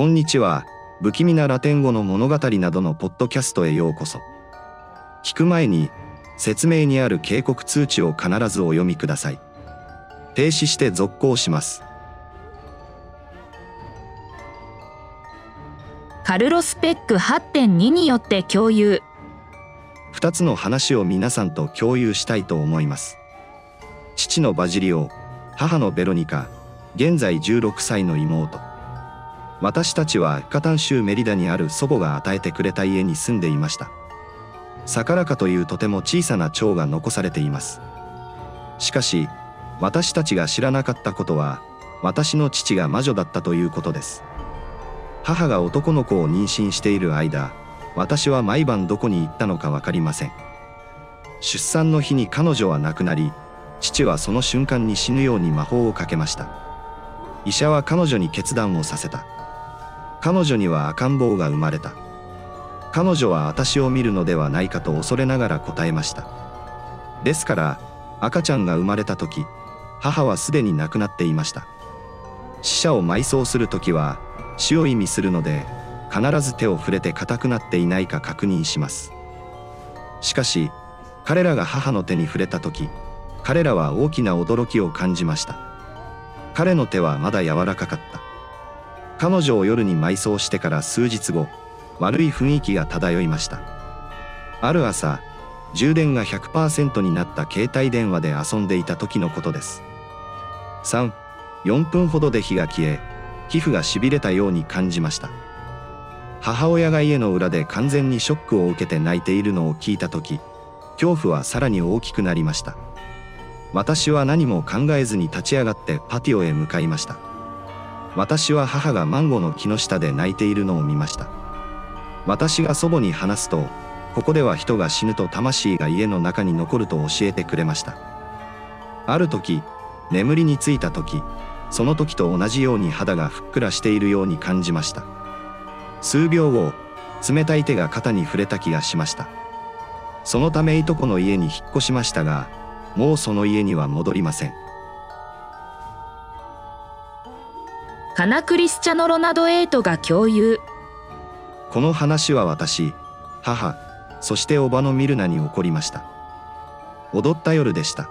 こんにちは。不気味なラテン語の物語などのポッドキャストへようこそ。聞く前に、説明にある警告通知を必ずお読みください。停止して続行します。カルロス・ペック8.2によって共有。二つの話を皆さんと共有したいと思います。父のバジリオ、母のベロニカ、現在16歳の妹。私たちはカタン州メリダにある祖母が与えてくれた家に住んでいました。サカラカというとても小さな町が残されています。しかし、私たちが知らなかったことは、私の父が魔女だったということです。母が男の子を妊娠している間、私は毎晩どこに行ったのかわかりません。出産の日に彼女は亡くなり、父はその瞬間に死ぬように魔法をかけました。医者は彼女に決断をさせた。彼女には赤ん坊が生まれた。彼女は私を見るのではないかと恐れながら答えました。ですから、赤ちゃんが生まれた時、母はすでに亡くなっていました。死者を埋葬する時は、死を意味するので、必ず手を触れて硬くなっていないか確認します。しかし、彼らが母の手に触れた時、彼らは大きな驚きを感じました。彼の手はまだ柔らかかった。彼女を夜に埋葬してから数日後、悪い雰囲気が漂いました。ある朝、充電が100%になった携帯電話で遊んでいた時のことです。3、4分ほどで火が消え、皮膚が痺れたように感じました。母親が家の裏で完全にショックを受けて泣いているのを聞いた時、恐怖はさらに大きくなりました。私は何も考えずに立ち上がってパティオへ向かいました。私は母がマンゴーの木の下で泣いているのを見ました。私が祖母に話すと、ここでは人が死ぬと魂が家の中に残ると教えてくれました。ある時、眠りについた時、その時と同じように肌がふっくらしているように感じました。数秒後、冷たい手が肩に触れた気がしました。そのためいとこの家に引っ越しましたが、もうその家には戻りません。カナ・クリスチャノ・ロナド・エイトが共有。この話は私、母、そしておばのミルナに起こりました。踊った夜でした。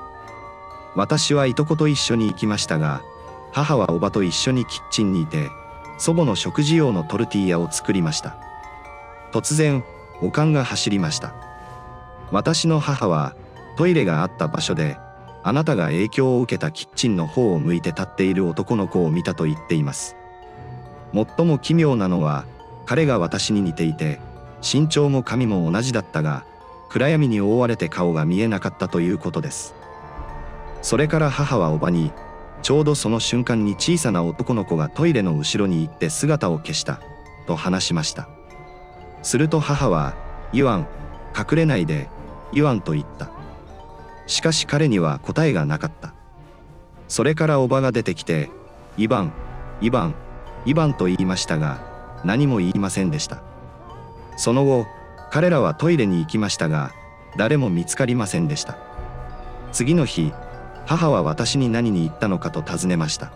私はいとこと一緒に行きましたが、母はおばと一緒にキッチンにいて、祖母の食事用のトルティーヤを作りました。突然、おかんが走りました。私の母は、トイレがあった場所で、あなたが影響を受けたキッチンの方を向いて立っている男の子を見たと言っています。最も奇妙なのは、彼が私に似ていて、身長も髪も同じだったが、暗闇に覆われて顔が見えなかったということです。それから母はおばに、ちょうどその瞬間に小さな男の子がトイレの後ろに行って姿を消した、と話しました。すると母は、イワン、隠れないで、イワンと言った。しかし彼には答えがなかった。それからおばが出てきて、イバン、イバン、イバンと言いましたが、何も言いませんでした。その後、彼らはトイレに行きましたが、誰も見つかりませんでした。次の日、母は私に何に言ったのかと尋ねました。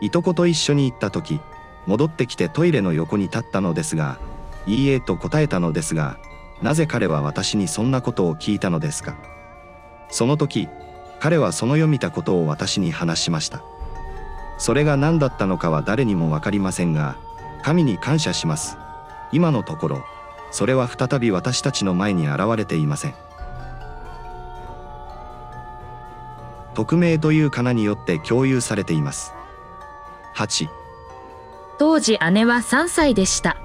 いとこと一緒に行った時、戻ってきてトイレの横に立ったのですが、いいえと答えたのですが、なぜ彼は私にそんなことを聞いたのですかその時、彼はその読みたことを私に話しました。それが何だったのかは誰にもわかりませんが、神に感謝します。今のところ、それは再び私たちの前に現れていません。匿名というかなによって共有されています。8、当時姉は3歳でした。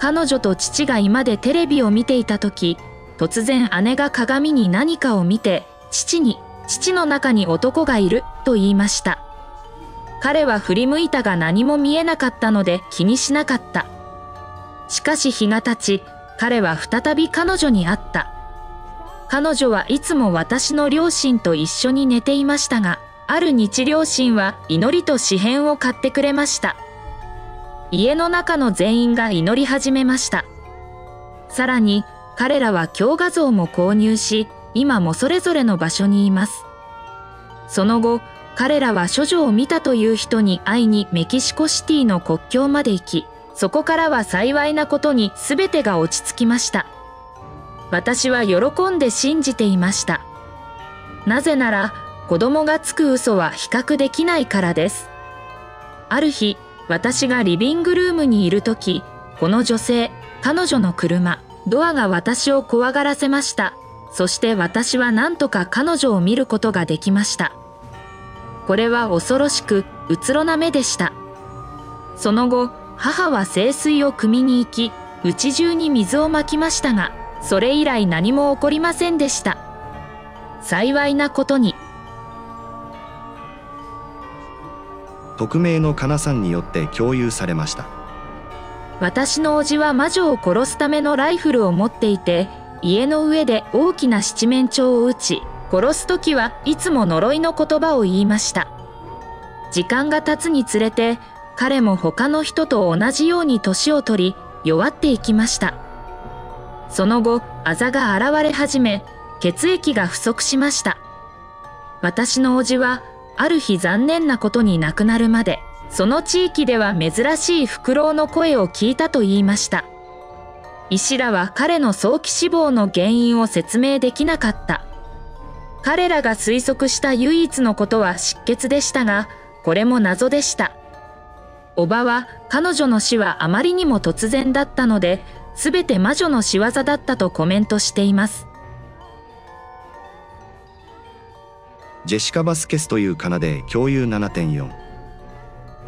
彼女と父が居間でテレビを見ていた時、突然姉が鏡に何かを見て、父に、父の中に男がいる、と言いました。彼は振り向いたが何も見えなかったので気にしなかった。しかし日が経ち、彼は再び彼女に会った。彼女はいつも私の両親と一緒に寝ていましたが、ある日両親は祈りと詩篇を買ってくれました。家の中の全員が祈り始めました。さらに、彼らは強画像も購入し、今もそれぞれの場所にいます。その後、彼らは処女を見たという人に会いにメキシコシティの国境まで行き、そこからは幸いなことに全てが落ち着きました。私は喜んで信じていました。なぜなら、子供がつく嘘は比較できないからです。ある日、私がリビングルームにいるとき、この女性、彼女の車、ドアが私を怖がらせました。そして私は何とか彼女を見ることができました。これは恐ろしく、うつろな目でした。その後、母は清水を汲みに行き、家中に水をまきましたが、それ以来何も起こりませんでした。幸いなことに、匿名のかなさんによって共有されました私の叔父は魔女を殺すためのライフルを持っていて、家の上で大きな七面鳥を撃ち、殺す時はいつも呪いの言葉を言いました。時間が経つにつれて、彼も他の人と同じように年を取り、弱っていきました。その後、あざが現れ始め、血液が不足しました。私の叔父は、ある日残念なことに亡くなるまで、その地域では珍しいフクロウの声を聞いたと言いました。医師らは彼の早期死亡の原因を説明できなかった。彼らが推測した唯一のことは失血でしたが、これも謎でした。おばは彼女の死はあまりにも突然だったので、すべて魔女の仕業だったとコメントしています。ジェシカ・バスケスというかなで共有7.4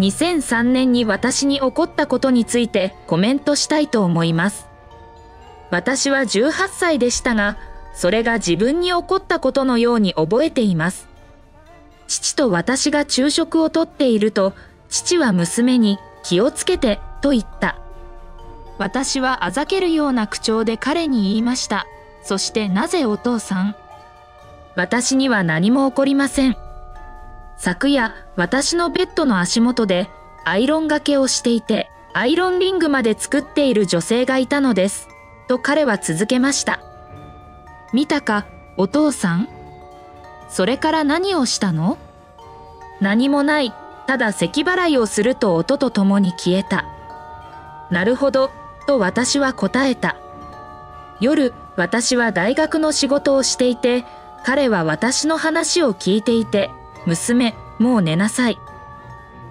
2003年に私に起こったことについてコメントしたいと思います。私は18歳でしたが、それが自分に起こったことのように覚えています。父と私が昼食をとっていると、父は娘に気をつけてと言った。私はあざけるような口調で彼に言いました。そしてなぜお父さん私には何も起こりません。昨夜、私のベッドの足元でアイロンがけをしていて、アイロンリングまで作っている女性がいたのです。と彼は続けました。見たか、お父さん？それから何をしたの？何もない。ただ咳払いをすると音とともに消えた。なるほど、と私は答えた。夜、私は大学の仕事をしていて、彼は私の話を聞いていて、娘、もう寝なさい。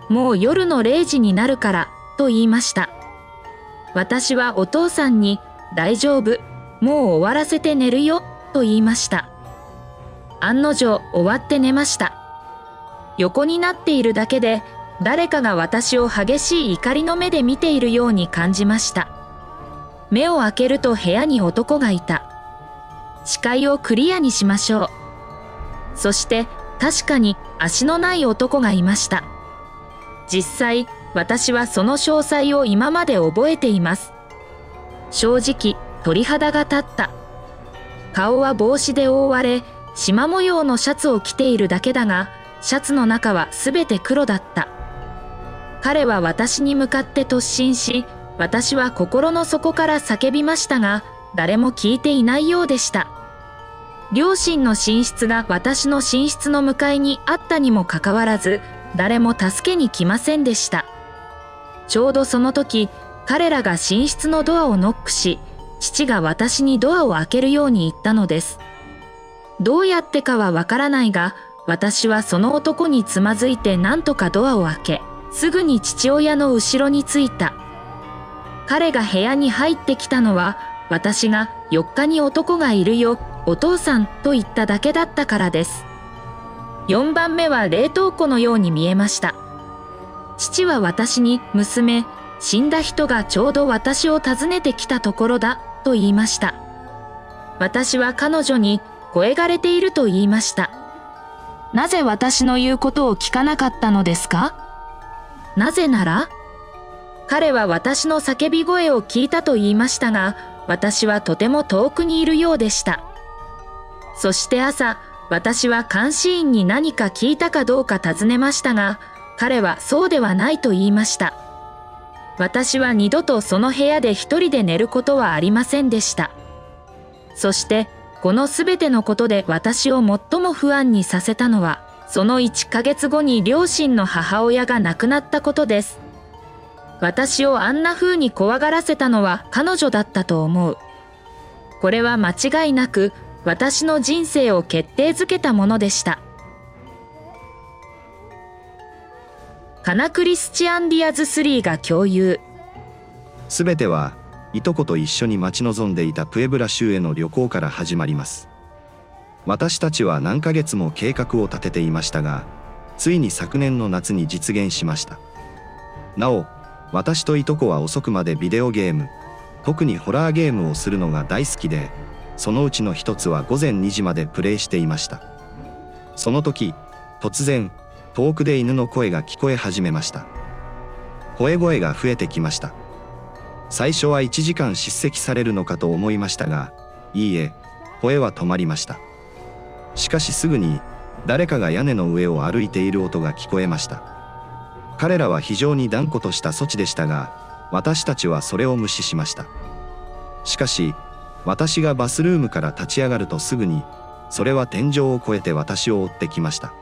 もう夜の0時になるから、と言いました。私はお父さんに、大丈夫、もう終わらせて寝るよ、と言いました。案の定、終わって寝ました。横になっているだけで、誰かが私を激しい怒りの目で見ているように感じました。目を開けると部屋に男がいた。視界をクリアにしましょう。そして確かに足のない男がいました。実際、私はその詳細を今まで覚えています。正直、鳥肌が立った。顔は帽子で覆われ、縞模様のシャツを着ているだけだが、シャツの中はすべて黒だった。彼は私に向かって突進し、私は心の底から叫びましたが、誰も聞いていないようでした。両親の寝室が私の寝室の向かいにあったにもかかわらず、誰も助けに来ませんでした。ちょうどその時、彼らが寝室のドアをノックし、父が私にドアを開けるように言ったのです。どうやってかはわからないが、私はその男につまずいて何とかドアを開け、すぐに父親の後ろに着いた。彼が部屋に入ってきたのは、私が4日に男がいるよ、お父さんと言っただけだったからです。4番目は冷凍庫のように見えました。父は私に、娘、死んだ人がちょうど私を訪ねてきたところだ、と言いました。私は彼女に、声がれていると言いました。なぜ私の言うことを聞かなかったのですか？なぜなら彼は私の叫び声を聞いたと言いましたが、私はとても遠くにいるようでした。そして朝、私は監視員に何か聞いたかどうか尋ねましたが、彼はそうではないと言いました。私は二度とその部屋で一人で寝ることはありませんでした。そして、このすべてのことで私を最も不安にさせたのは、その1ヶ月後に両親の母親が亡くなったことです。私をあんな風に怖がらせたのは彼女だったと思う。これは間違いなく私の人生を決定づけたものでした。カナ・クリスチアン・ディアズ3が共有。すべてはいとこと一緒に待ち望んでいたプエブラ州への旅行から始まります私たちは何ヶ月も計画を立てていましたがついに昨年の夏に実現しましたなお私といとこは遅くまでビデオゲーム特にホラーゲームをするのが大好きでそのうちの一つは午前2時までプレイしていました。その時突然遠くで犬の声が聞こえ始めました。吠え声が増えてきました。最初は1時間叱責されるのかと思いましたがいいえ声は止まりました。しかしすぐに誰かが屋根の上を歩いている音が聞こえました。彼らは非常に断固とした措置でしたが私たちはそれを無視しました。しかし私がバスルームから立ち上がるとすぐにそれは天井を越えて私を追ってきました。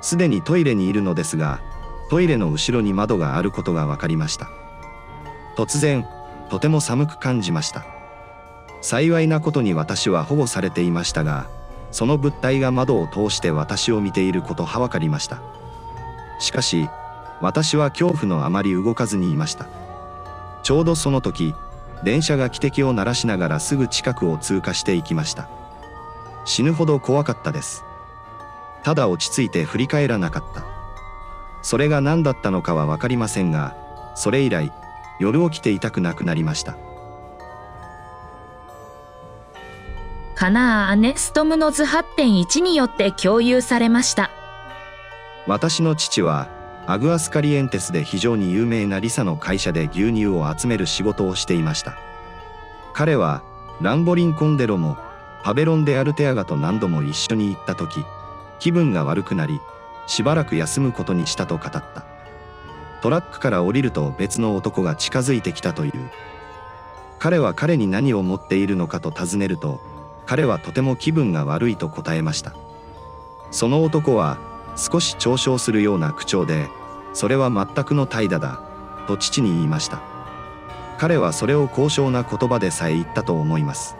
すでにトイレにいるのですがトイレの後ろに窓があることが分かりました。突然とても寒く感じました。幸いなことに私は保護されていましたがその物体が窓を通して私を見ていることは分かりました。しかし私は恐怖のあまり動かずにいました。ちょうどその時電車が汽笛を鳴らしながらすぐ近くを通過していきました。死ぬほど怖かったです。ただ落ち着いて振り返らなかった。それが何だったのかは分かりませんがそれ以来夜起きて痛くなくなりました。カナー・アネストムノズ8.1によって共有されました。私の父はアグアスカリエンテスで非常に有名なリサの会社で牛乳を集める仕事をしていました。彼はランボリンコンデロもパベロン・デ・アルテアガと何度も一緒に行った時気分が悪くなりしばらく休むことにしたと語った。トラックから降りると別の男が近づいてきたという。彼は彼に何を持っているのかと尋ねると彼はとても気分が悪いと答えました。その男は少し嘲笑するような口調でそれは全くの怠惰だと父に言いました。彼はそれを高尚な言葉でさえ言ったと思います。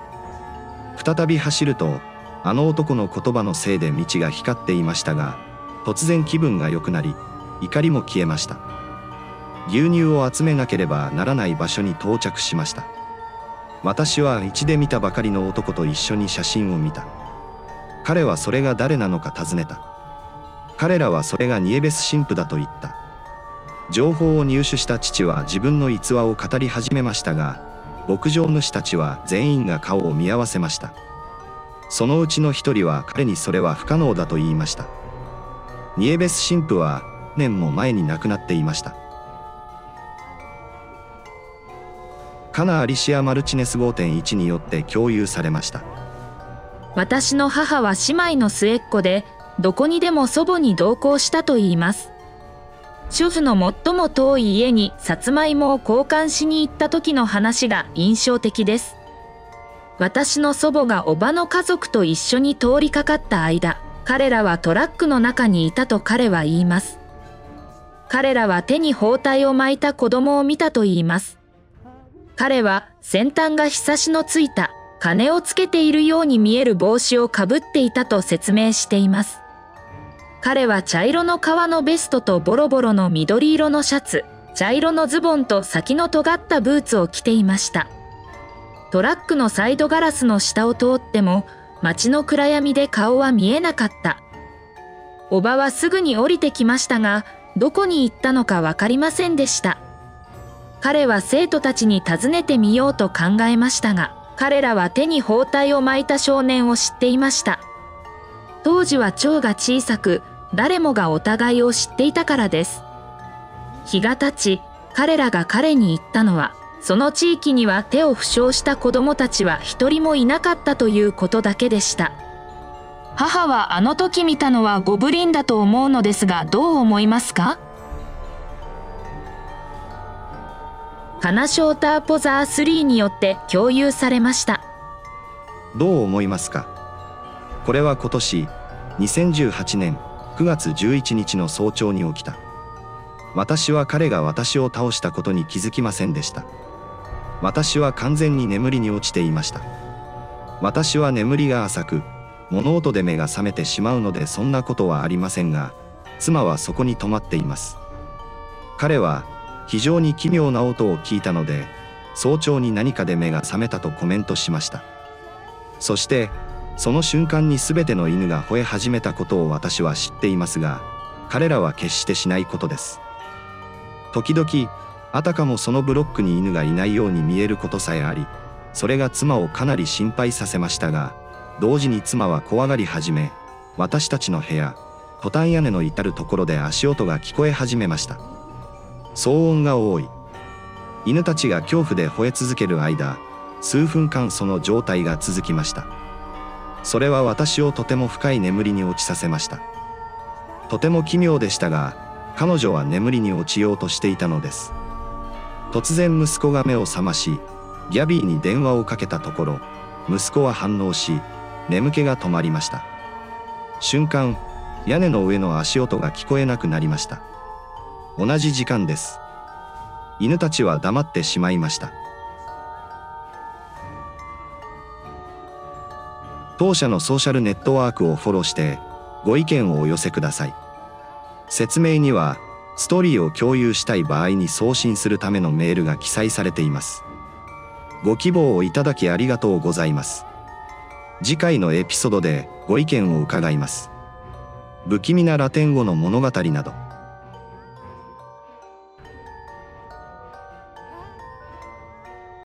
再び走るとあの男の言葉のせいで道が光っていましたが突然気分が良くなり怒りも消えました。牛乳を集めなければならない場所に到着しました。私は一で見たばかりの男と一緒に写真を見た。彼はそれが誰なのか尋ねた。彼らはそれがニエベス神父だと言った。情報を入手した父は自分の逸話を語り始めましたが牧場主たちは全員が顔を見合わせました。そのうちの一人は彼にそれは不可能だと言いました。ニエベス神父は年も前に亡くなっていました。カナ・アリシア・マルチネス5.1によって共有されました。私の母は姉妹の末っ子で、どこにでも祖母に同行したと言います。主婦の最も遠い家にさつまいもを交換しに行った時の話が印象的です。私の祖母がおばの家族と一緒に通りかかった間、彼らはトラックの中にいたと彼は言います。彼らは手に包帯を巻いた子供を見たと言います。彼は先端がひさしのついた鐘をつけているように見える帽子をかぶっていたと説明しています。彼は茶色の革のベストとボロボロの緑色のシャツ、茶色のズボンと先の尖ったブーツを着ていました。トラックのサイドガラスの下を通っても街の暗闇で顔は見えなかった。おばはすぐに降りてきましたが、どこに行ったのかわかりませんでした。彼は生徒たちに尋ねてみようと考えましたが、彼らは手に包帯を巻いた少年を知っていました。当時は蝶が小さく、誰もがお互いを知っていたからです。日が経ち、彼らが彼に言ったのは、その地域には手を負傷した子供たちは一人もいなかったということだけでした。母はあの時見たのはゴブリンだと思うのですがどう思いますか？カナショーターポザー3によって共有されました。どう思いますか？これは今年2018年9月11日の早朝に起きた。私は彼が私を倒したことに気づきませんでした。私は完全に眠りに落ちていました。私は眠りが浅く物音で目が覚めてしまうのでそんなことはありませんが妻はそこに泊まっています。彼は非常に奇妙な音を聞いたので早朝に何かで目が覚めたとコメントしました。そしてその瞬間に全ての犬が吠え始めたことを私は知っていますが彼らは決してしないことです。時々あたかもそのブロックに犬がいないように見えることさえありそれが妻をかなり心配させましたが同時に妻は怖がり始め私たちの部屋トタン屋根の至る所で足音が聞こえ始めました。騒音が多い。犬たちが恐怖で吠え続ける間数分間その状態が続きました。それは私をとても深い眠りに落ちさせました。とても奇妙でしたが彼女は眠りに落ちようとしていたのです。突然息子が目を覚ましギャビーに電話をかけたところ息子は反応し眠気が止まりました。瞬間屋根の上の足音が聞こえなくなりました。同じ時間です。犬たちは黙ってしまいました。当社のソーシャルネットワークをフォローしてご意見をお寄せください。説明にはストーリーを共有したい場合に送信するためのメールが記載されています。ご希望をいただきありがとうございます。次回のエピソードでご意見を伺います。不気味なラテン語の物語など。